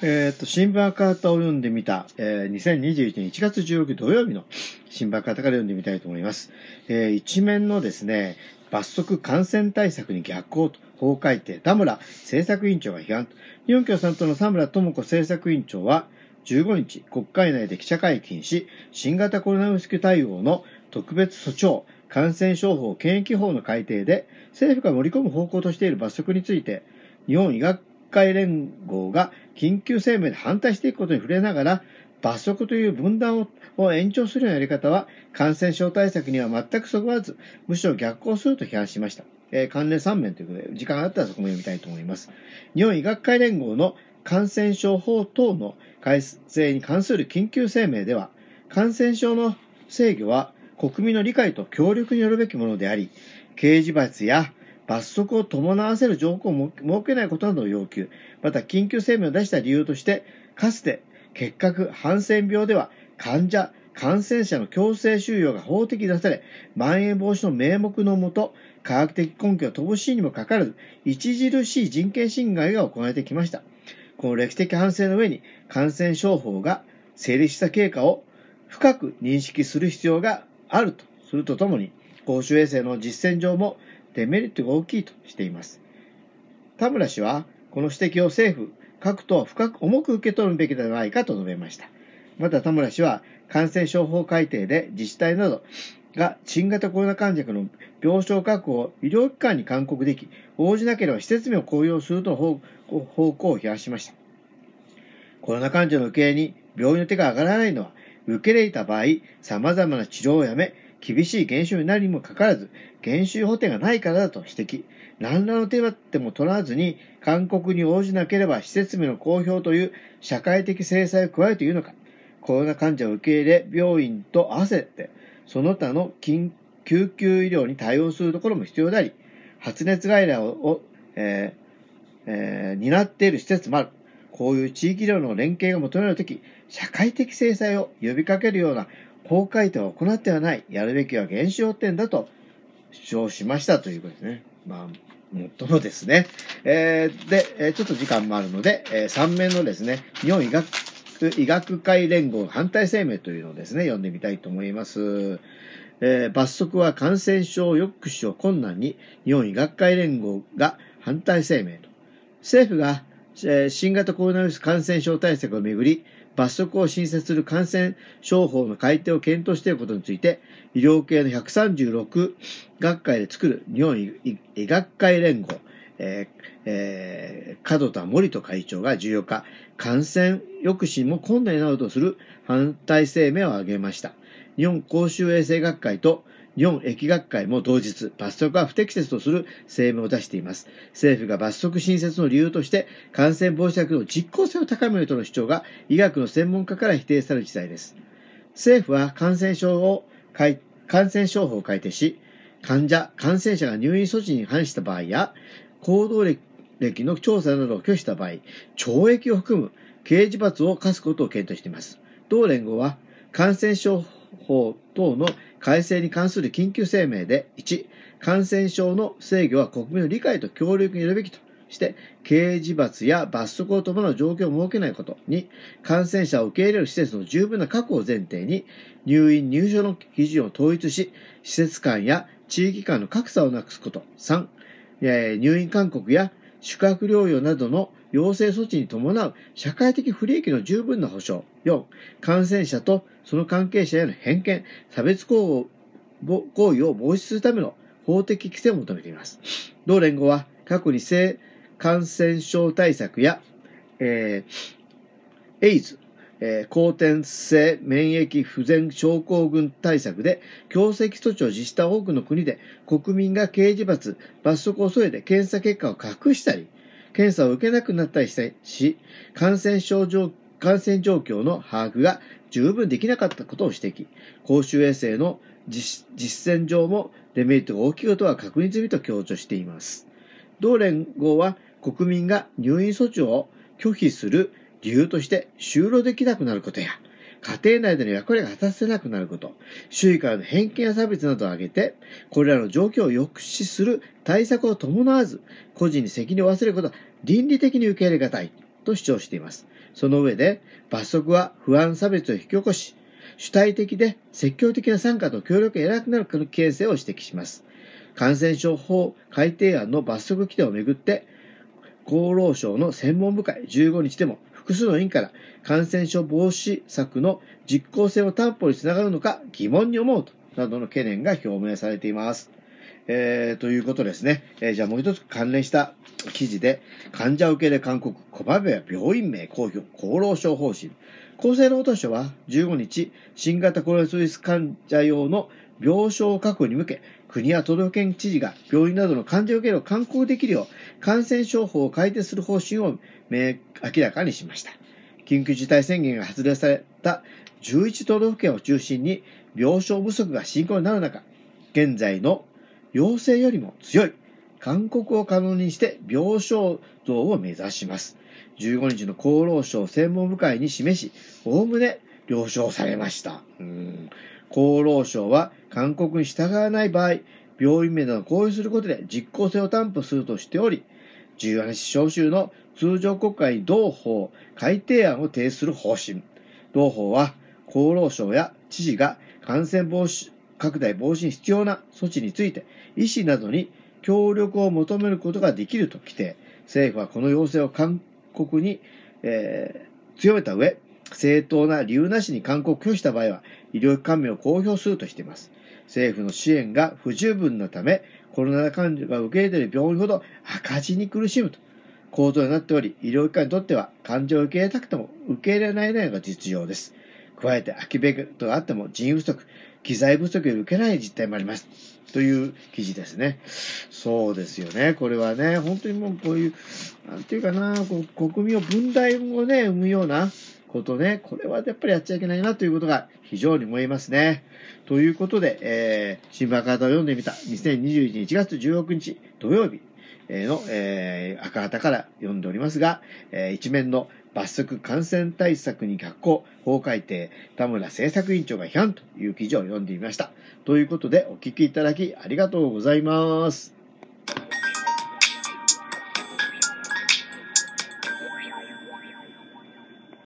えっ、と、新聞赤旗を読んでみた、えー、2021年1月16日土曜日の新聞赤旗から読んでみたいと思います。えー、一面のですね、罰則感染対策に逆行と法改定、田村政策委員長が批判。日本共産党の田村智子政策委員長は、15日、国会内で記者会見し、新型コロナウイルス対応の特別措置を感染症法検疫法の改定で、政府が盛り込む方向としている罰則について、日本医学会連合が緊急声明で反対していくことに触れながら、罰則という分断を延長するようなやり方は感染症対策には全くそぐわず、むしろ逆行すると批判しました。えー、関連3面ということで、時間があったらそこも読みたいと思います。日本医学会連合の感染症法等の改正に関する緊急声明では、感染症の制御は国民の理解と協力によるべきものであり、刑事罰や罰則を伴わせる条項を設けないことなどを要求。また、緊急声明を出した理由として、かつて結核、ハンセン病では患者、感染者の強制収容が法的に出され、まん延防止の名目のもと、科学的根拠は乏しいにもかかわらず、著しい人権侵害が行われてきました。この歴史的反省の上に、感染症法が成立した経過を深く認識する必要があるとするとともに、公衆衛生の実践上もデメリットが大きいとしています。田村氏は、この指摘を政府、各党深く重く受け取るべきではないかと述べました。また田村氏は、感染症法改定で自治体などが新型コロナ患者の病床確保を医療機関に勧告でき、応じなければ施設名を公表するとの方向を批判しました。コロナ患者の受け入れに病院の手が上がらないのは、受け入れた場合、様々な治療をやめ、厳しい減収になるにもかかわらず、減収補填がないからだと指摘。何らの手当ても取らずに、勧告に応じなければ施設名の公表という社会的制裁を加えるというのか。コロナ患者を受け入れ、病院と合わせて、その他の緊救急医療に対応するところも必要であり、発熱外来を、えーえー、担っている施設もある。こういう地域医療の連携が求めるとき、社会的制裁を呼びかけるような法改定を行ってはない。やるべきは減少点だと主張しましたということですね。まあ、もっともですね。えー、で、えちょっと時間もあるので、えー、3面のですね、日本医学医学会連合反対声明というのをですね、読んでみたいと思います。えー、罰則は感染症抑止を困難に日本医学会連合が反対声明と。政府が、新型コロナウイルス感染症対策をめぐり、罰則を新設する感染症法の改定を検討していることについて、医療系の136学会で作る日本医学会連合、えーえー、門田森人会長が14日、感染抑止も困難になるとする反対声明を挙げました。日本公衆衛生学会と日本疫学会も同日、罰則は不適切とする声明を出しています。政府が罰則新設の理由として、感染防止策の実効性を高めるとの主張が医学の専門家から否定される事態です。政府は感染症を感染症法を改定し、患者、感染者が入院措置に反した場合や、行動歴の調査などを拒否した場合、懲役を含む刑事罰を課すことを検討しています。同連合は、感染症法等の改正に関する緊急声明で、1、感染症の制御は国民の理解と協力によるべきとして、刑事罰や罰則を伴う状況を設けないこと。2、感染者を受け入れる施設の十分な確保を前提に、入院入所の基準を統一し、施設間や地域間の格差をなくすこと。3、入院勧告や宿泊療養などの要請措置に伴う社会的不利益の十分な保障。4、感染者とその関係者への偏見、差別行為を防止するための法的規制を求めています。同連合は過去に性感染症対策や、えー、エイズ、えー、後天性免疫不全症候群対策で強制措置を実施した多くの国で国民が刑事罰、罰則を添えて検査結果を隠したり、検査を受けなくなったりし、感染症状、感染状況の把握が十分できなかったことを指摘。公衆衛生の実践上もデメリットが大きいことは確認済みと強調しています。同連合は国民が入院措置を拒否する理由として就労できなくなることや、家庭内での役割が果たせなくなること、周囲からの偏見や差別などを挙げて、これらの状況を抑止する対策を伴わず、個人に責任を忘れることは倫理的に受け入れがたいと主張しています。その上で、罰則は不安差別を引き起こし、主体的で積極的な参加と協力が得なくなる危険性を指摘します。感染症法改定案の罰則規定をめぐって、厚労省の専門部会15日でも複数の委員から感染症防止策の実効性を担保につながるのか疑問に思うと、などの懸念が表明されています。えー、ということですね。えー、じゃあもう一つ関連した記事で、患者受け入れ勧告、小場部や病院名公表、厚労省方針。厚生労働省は15日、新型コロナウイルス患者用の病床確保に向け、国や都道府県知事が病院などの患者受け入れを勧告できるよう、感染症法を改定する方針を明らかにしました。緊急事態宣言が発令された11都道府県を中心に病床不足が深刻になる中、現在の要請よりも強い勧告を可能にして病床増を目指します。15日の厚労省専門部会に示し、おおむね了承されました。うん厚労省は勧告に従わない場合、病院名などを公表することで実効性を担保するとしており、重要な召集の通常国会に同法改定案を提出する方針。同法は厚労省や知事が感染防止拡大防止に必要な措置について、医師などに協力を求めることができると規定。政府はこの要請を勧告に、えー、強めた上、正当な理由なしに勧告を拒否した場合は、医療機関名を公表するとしています。政府の支援が不十分なため、コロナ患者が受け入れている病院ほど赤字に苦しむと構造になっており、医療機関にとっては患者を受け入れたくても受け入れられないのが実情です。加えて空きベッドがあっても人員不足、機材不足で受けない実態もあります。という記事ですね。そうですよね。これはね、本当にもうこういう、なんていうかな、こう国民を分断をね、生むようなことね、これはやっぱりやっちゃいけないなということが非常に思いますね。ということで、えー、新聞赤旗を読んでみた2021年1月16日土曜日の、えー、赤旗から読んでおりますが、えー、一面の罰則感染対策に逆行、法改定、田村政策委員長が批判という記事を読んでみました。ということで、お聞きいただきありがとうございます。